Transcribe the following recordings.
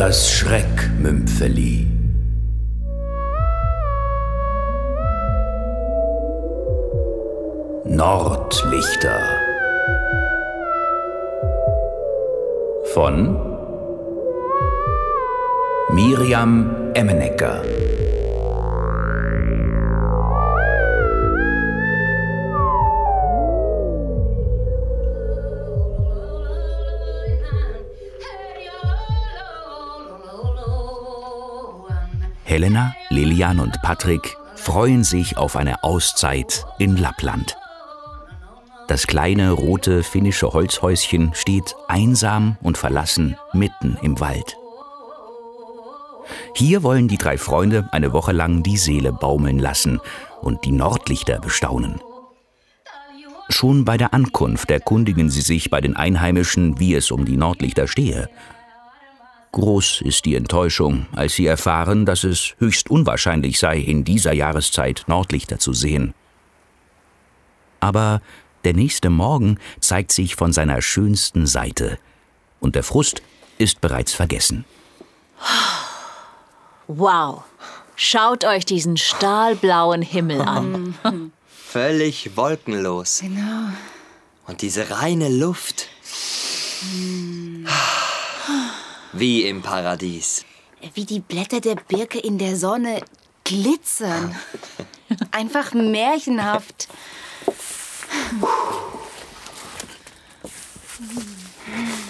Das Schreckmümpfeli. Nordlichter von Miriam Emmenecker Helena, Lilian und Patrick freuen sich auf eine Auszeit in Lappland. Das kleine rote finnische Holzhäuschen steht einsam und verlassen mitten im Wald. Hier wollen die drei Freunde eine Woche lang die Seele baumeln lassen und die Nordlichter bestaunen. Schon bei der Ankunft erkundigen sie sich bei den Einheimischen, wie es um die Nordlichter stehe. Groß ist die Enttäuschung, als sie erfahren, dass es höchst unwahrscheinlich sei, in dieser Jahreszeit Nordlichter zu sehen. Aber der nächste Morgen zeigt sich von seiner schönsten Seite, und der Frust ist bereits vergessen. Wow, schaut euch diesen stahlblauen Himmel an. Völlig wolkenlos. Genau. Und diese reine Luft. Wie im Paradies. Wie die Blätter der Birke in der Sonne glitzern. Einfach märchenhaft.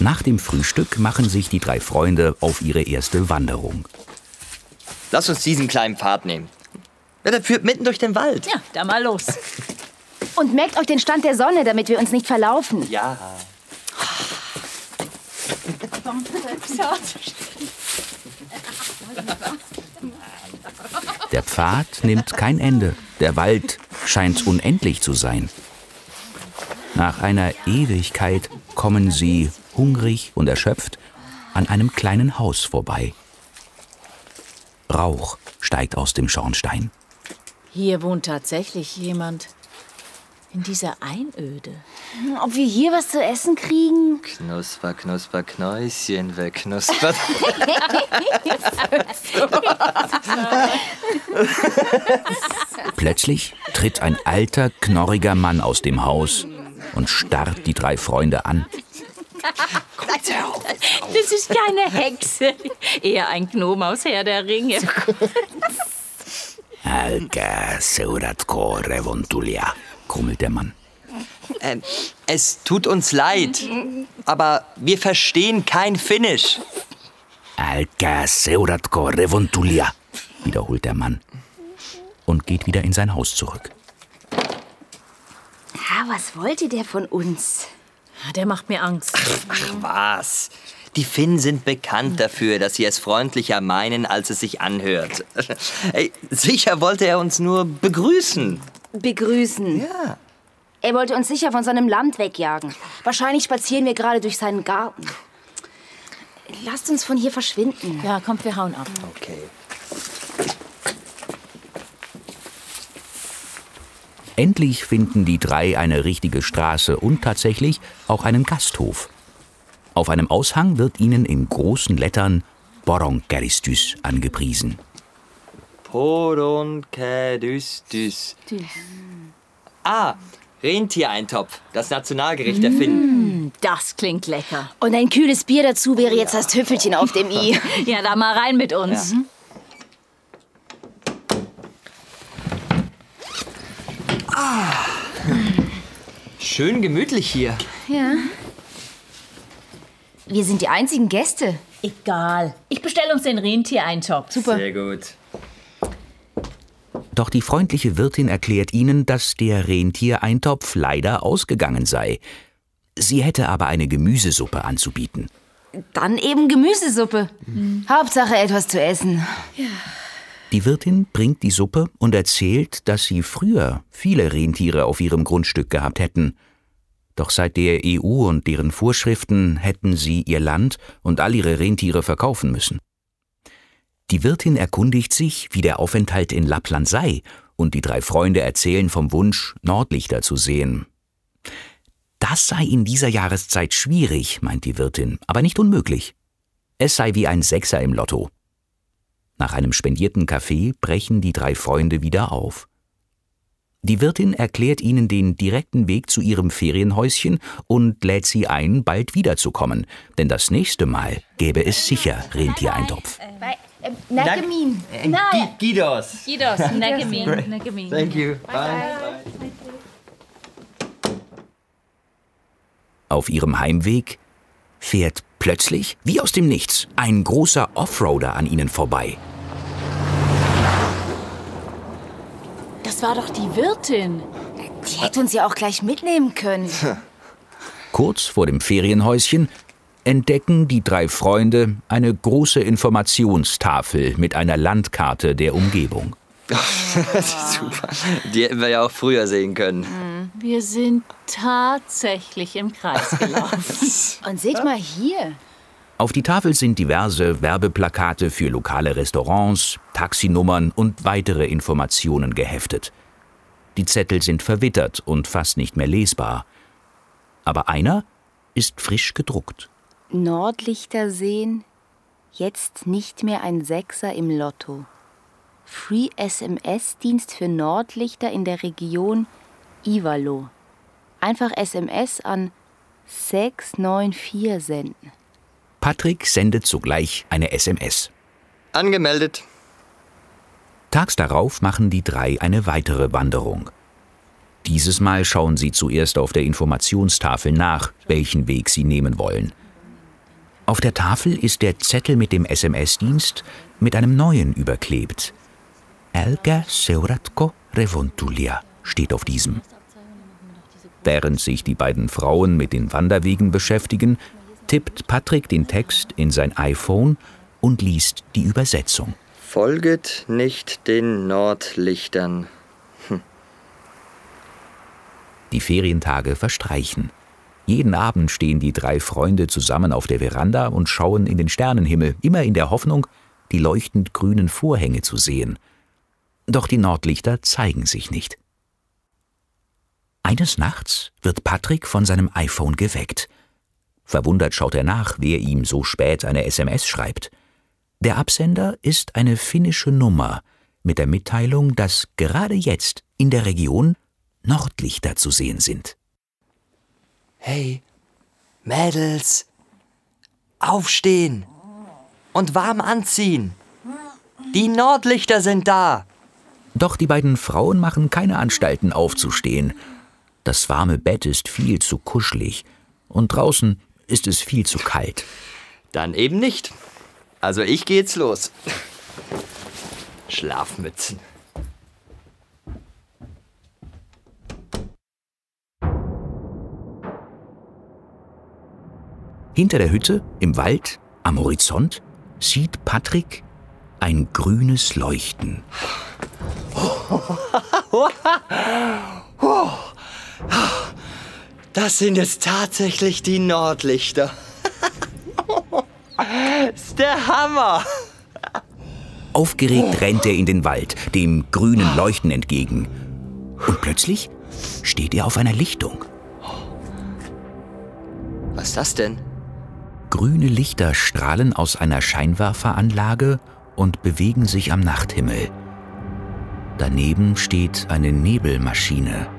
Nach dem Frühstück machen sich die drei Freunde auf ihre erste Wanderung. Lass uns diesen kleinen Pfad nehmen. Ja, der führt mitten durch den Wald. Ja, da mal los. Und merkt euch den Stand der Sonne, damit wir uns nicht verlaufen. Ja. Der Pfad nimmt kein Ende. Der Wald scheint unendlich zu sein. Nach einer Ewigkeit kommen sie, hungrig und erschöpft, an einem kleinen Haus vorbei. Rauch steigt aus dem Schornstein. Hier wohnt tatsächlich jemand. In dieser Einöde. Ob wir hier was zu essen kriegen? Knusper, knusper, Knäuschen wegknuspert. Plötzlich tritt ein alter, knorriger Mann aus dem Haus und starrt die drei Freunde an. Das ist keine Hexe. Eher ein Gnome aus Herr der Ringe. Alka seuratko revontulia, grummelt der Mann. ähm, es tut uns leid, aber wir verstehen kein Finnisch. Alka seuratko revontulia, wiederholt der Mann und geht wieder in sein Haus zurück. Ja, was wollte der von uns? Der macht mir Angst. Ach was. Die Finnen sind bekannt dafür, dass sie es freundlicher meinen, als es sich anhört. Sicher wollte er uns nur begrüßen. Begrüßen. Ja. Er wollte uns sicher von seinem Land wegjagen. Wahrscheinlich spazieren wir gerade durch seinen Garten. Lasst uns von hier verschwinden. Ja, kommt, wir hauen ab. Okay. Endlich finden die drei eine richtige Straße und tatsächlich auch einen Gasthof. Auf einem Aushang wird ihnen in großen Lettern Boronkeristys angepriesen. Poronkedystys. Ah, Rentiereintopf, das Nationalgericht der Finnen. Das klingt lecker. Und ein kühles Bier dazu wäre jetzt das Tüpfelchen auf dem i. Ja, da mal rein mit uns. Schön gemütlich hier. Ja. Wir sind die einzigen Gäste. Egal. Ich bestelle uns den Rentiereintopf. Super. Sehr gut. Doch die freundliche Wirtin erklärt ihnen, dass der Rentiereintopf leider ausgegangen sei. Sie hätte aber eine Gemüsesuppe anzubieten. Dann eben Gemüsesuppe. Hauptsache etwas zu essen. Die Wirtin bringt die Suppe und erzählt, dass sie früher viele Rentiere auf ihrem Grundstück gehabt hätten. Doch seit der EU und deren Vorschriften hätten sie ihr Land und all ihre Rentiere verkaufen müssen. Die Wirtin erkundigt sich, wie der Aufenthalt in Lappland sei, und die drei Freunde erzählen vom Wunsch, Nordlichter zu sehen. Das sei in dieser Jahreszeit schwierig, meint die Wirtin, aber nicht unmöglich. Es sei wie ein Sechser im Lotto. Nach einem spendierten Kaffee brechen die drei Freunde wieder auf. Die Wirtin erklärt ihnen den direkten Weg zu ihrem Ferienhäuschen und lädt sie ein, bald wiederzukommen, denn das nächste Mal gäbe es sicher Rentiereintopf. Äh, Nagemin. Äh, Gi- Guidos. Gidos, Negemin, Negemin. Thank you. Bye. Auf ihrem Heimweg fährt plötzlich, wie aus dem Nichts, ein großer Offroader an ihnen vorbei. Das war doch die Wirtin. Die hätte uns ja auch gleich mitnehmen können. Kurz vor dem Ferienhäuschen entdecken die drei Freunde eine große Informationstafel mit einer Landkarte der Umgebung. Super. Die hätten wir ja auch früher sehen können. Wir sind tatsächlich im Kreis gelaufen. Und seht mal hier. Auf die Tafel sind diverse Werbeplakate für lokale Restaurants, Taxinummern und weitere Informationen geheftet. Die Zettel sind verwittert und fast nicht mehr lesbar. Aber einer ist frisch gedruckt. Nordlichter sehen, jetzt nicht mehr ein Sechser im Lotto. Free SMS-Dienst für Nordlichter in der Region Ivalo. Einfach SMS an 694 senden. Patrick sendet sogleich eine SMS. Angemeldet. Tags darauf machen die drei eine weitere Wanderung. Dieses Mal schauen sie zuerst auf der Informationstafel nach, welchen Weg sie nehmen wollen. Auf der Tafel ist der Zettel mit dem SMS-Dienst mit einem neuen überklebt. Elga Seuratko Revontulia steht auf diesem. Während sich die beiden Frauen mit den Wanderwegen beschäftigen, tippt Patrick den Text in sein iPhone und liest die Übersetzung. Folget nicht den Nordlichtern. Die Ferientage verstreichen. Jeden Abend stehen die drei Freunde zusammen auf der Veranda und schauen in den Sternenhimmel, immer in der Hoffnung, die leuchtend grünen Vorhänge zu sehen. Doch die Nordlichter zeigen sich nicht. Eines Nachts wird Patrick von seinem iPhone geweckt. Verwundert schaut er nach, wer ihm so spät eine SMS schreibt. Der Absender ist eine finnische Nummer mit der Mitteilung, dass gerade jetzt in der Region Nordlichter zu sehen sind. Hey, Mädels, aufstehen und warm anziehen. Die Nordlichter sind da. Doch die beiden Frauen machen keine Anstalten aufzustehen. Das warme Bett ist viel zu kuschelig und draußen ist es viel zu kalt. Dann eben nicht. Also ich gehe jetzt los. Schlafmützen. Hinter der Hütte, im Wald, am Horizont, sieht Patrick ein grünes Leuchten. Das sind jetzt tatsächlich die Nordlichter. ist der Hammer. Aufgeregt rennt er in den Wald, dem grünen Leuchten entgegen. Und plötzlich steht er auf einer Lichtung. Was ist das denn? Grüne Lichter strahlen aus einer Scheinwerferanlage und bewegen sich am Nachthimmel. Daneben steht eine Nebelmaschine.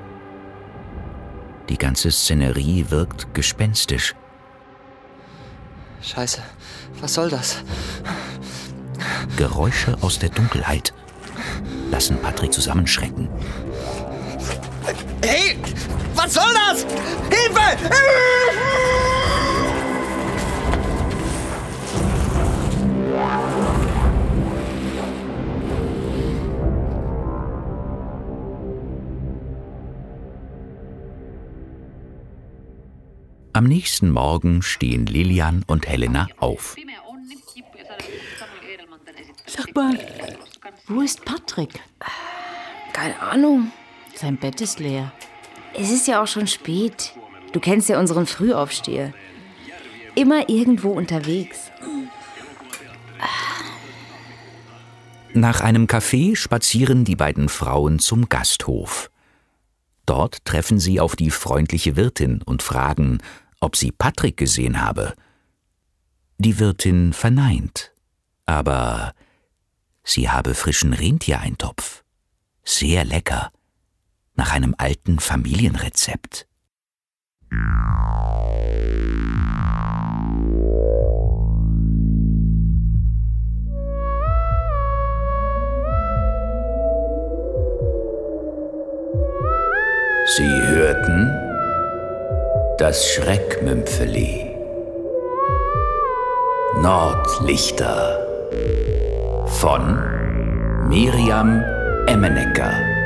Die ganze Szenerie wirkt gespenstisch. Scheiße, was soll das? Geräusche aus der Dunkelheit lassen Patrick zusammenschrecken. Hey, was soll das? Hilfe! Am nächsten Morgen stehen Lilian und Helena auf. Sag mal, wo ist Patrick? Keine Ahnung. Sein Bett ist leer. Es ist ja auch schon spät. Du kennst ja unseren Frühaufsteher. Immer irgendwo unterwegs. Nach einem Café spazieren die beiden Frauen zum Gasthof. Dort treffen sie auf die freundliche Wirtin und fragen, ob sie Patrick gesehen habe. Die Wirtin verneint, aber sie habe frischen Rentiereintopf. Sehr lecker, nach einem alten Familienrezept. Das Schreckmümpfeli. Nordlichter von Miriam Emmenecker.